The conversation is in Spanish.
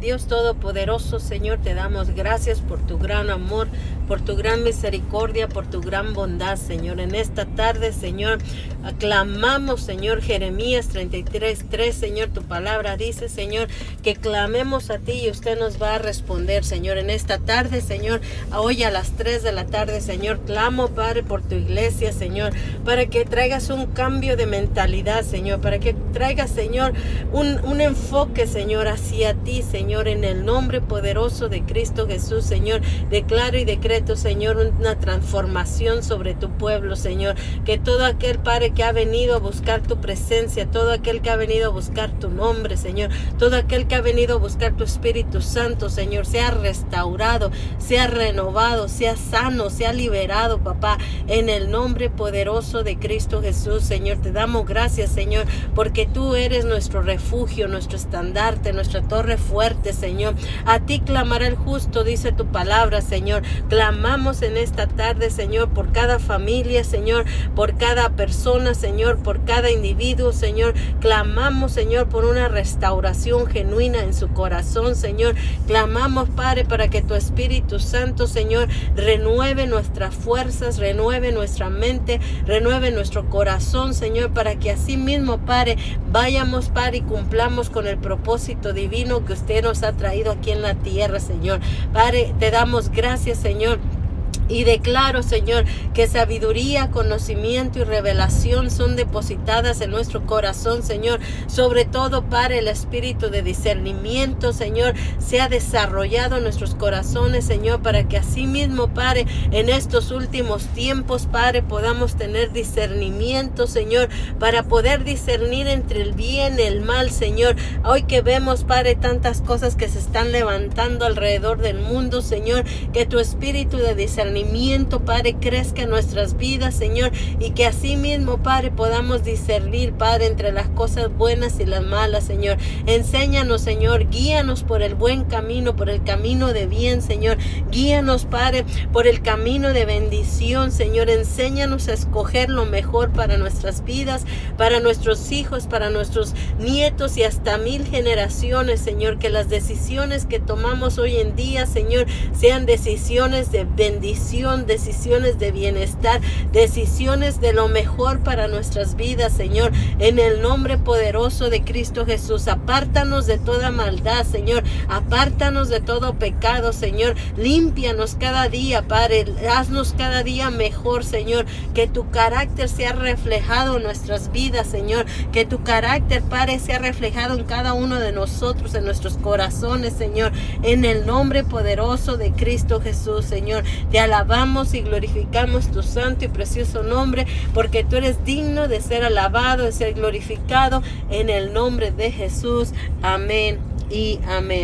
Dios Todopoderoso, Señor, te damos gracias por tu gran amor, por tu gran misericordia, por tu gran bondad, Señor. En esta tarde, Señor, aclamamos, Señor, Jeremías 33, 3, Señor, tu palabra dice, Señor, que clamemos a ti y usted nos va a responder, Señor. En esta tarde, Señor, hoy a las 3 de la tarde, Señor, clamo, Padre, por tu iglesia, Señor, para que traigas un cambio de mentalidad, Señor, para que traigas, Señor, un, un enfoque, Señor, hacia ti, Señor. Señor, en el nombre poderoso de Cristo Jesús, Señor. Declaro y decreto, Señor, una transformación sobre tu pueblo, Señor. Que todo aquel Padre que ha venido a buscar tu presencia, todo aquel que ha venido a buscar tu nombre, Señor, todo aquel que ha venido a buscar tu Espíritu Santo, Señor, sea restaurado, sea renovado, sea sano, sea liberado, papá, en el nombre poderoso de Cristo Jesús, Señor. Te damos gracias, Señor, porque tú eres nuestro refugio, nuestro estandarte, nuestra torre fuerte Señor. A ti clamará el justo, dice tu palabra, Señor. Clamamos en esta tarde, Señor, por cada familia, Señor, por cada persona, Señor, por cada individuo, Señor. Clamamos, Señor, por una restauración genuina en su corazón, Señor. Clamamos, Padre, para que tu Espíritu Santo, Señor, renueve nuestras fuerzas, renueve nuestra mente, renueve nuestro corazón, Señor, para que así mismo, Padre, vayamos, Padre, y cumplamos con el propósito divino que usted nos ha traído aquí en la tierra, Señor. Padre, te damos gracias, Señor y declaro, Señor, que sabiduría, conocimiento y revelación son depositadas en nuestro corazón, Señor. Sobre todo para el espíritu de discernimiento, Señor, sea desarrollado en nuestros corazones, Señor, para que así mismo, Padre, en estos últimos tiempos, Padre, podamos tener discernimiento, Señor, para poder discernir entre el bien y el mal, Señor. Hoy que vemos, Padre, tantas cosas que se están levantando alrededor del mundo, Señor, que tu espíritu de discernimiento Padre, crezca en nuestras vidas, Señor, y que así mismo, Padre, podamos discernir, Padre, entre las cosas buenas y las malas, Señor. Enséñanos, Señor, guíanos por el buen camino, por el camino de bien, Señor. Guíanos, Padre, por el camino de bendición, Señor. Enséñanos a escoger lo mejor para nuestras vidas, para nuestros hijos, para nuestros nietos y hasta mil generaciones, Señor. Que las decisiones que tomamos hoy en día, Señor, sean decisiones de decisiones de bienestar, decisiones de lo mejor para nuestras vidas, Señor. En el nombre poderoso de Cristo Jesús, apártanos de toda maldad, Señor. Apártanos de todo pecado, Señor. Límpianos cada día, Padre. Haznos cada día mejor, Señor. Que tu carácter sea reflejado en nuestras vidas, Señor. Que tu carácter, Padre, sea reflejado en cada uno de nosotros, en nuestros corazones, Señor. En el nombre poderoso de Cristo Jesús, Señor. Alabamos y glorificamos tu santo y precioso nombre, porque tú eres digno de ser alabado, de ser glorificado en el nombre de Jesús. Amén y amén.